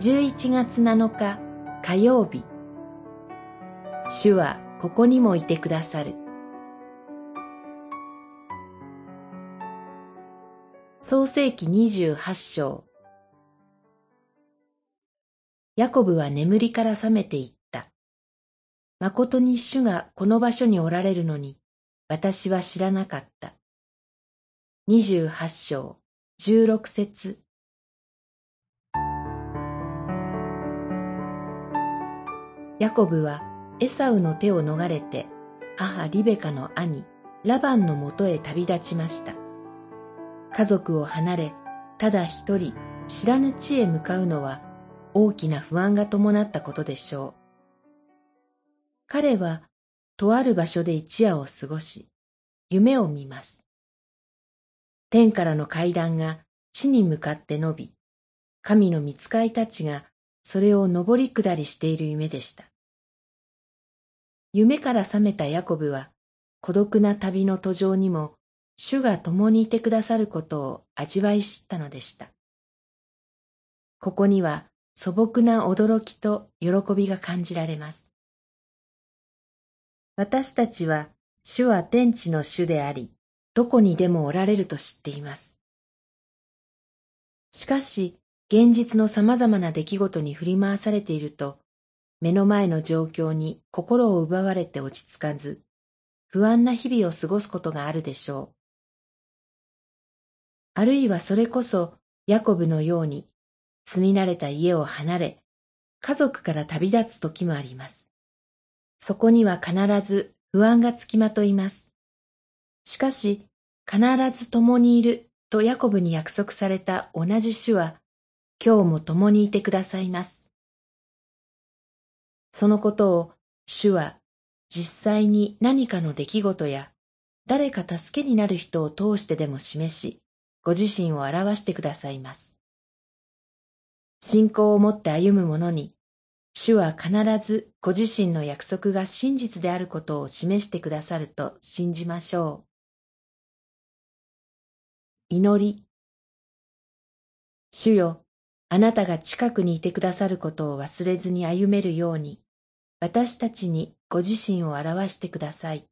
11月7日火曜日主はここにもいてくださる創世紀28章ヤコブは眠りから覚めていった。誠に主がこの場所におられるのに、私は知らなかった。28章16節ヤコブはエサウの手を逃れて母リベカの兄ラバンのもとへ旅立ちました。家族を離れ、ただ一人知らぬ地へ向かうのは大きな不安が伴ったことでしょう。彼はとある場所で一夜を過ごし、夢を見ます。天からの階段が地に向かって伸び、神の見つかいたちがそれを登り下りしている夢でした。夢から覚めたヤコブは、孤独な旅の途上にも、主が共にいてくださることを味わい知ったのでした。ここには素朴な驚きと喜びが感じられます。私たちは、主は天地の主であり、どこにでもおられると知っています。しかし、現実の様々な出来事に振り回されていると、目の前の状況に心を奪われて落ち着かず、不安な日々を過ごすことがあるでしょう。あるいはそれこそヤコブのように住み慣れた家を離れ、家族から旅立つ時もあります。そこには必ず不安がつきまといます。しかし、必ず共にいるとヤコブに約束された同じ主は、今日も共にいてくださいます。そのことを主は実際に何かの出来事や誰か助けになる人を通してでも示し、ご自身を表してくださいます。信仰を持って歩む者に、主は必ずご自身の約束が真実であることを示してくださると信じましょう。祈り。主よ、あなたが近くにいてくださることを忘れずに歩めるように、私たちにご自身を表してください。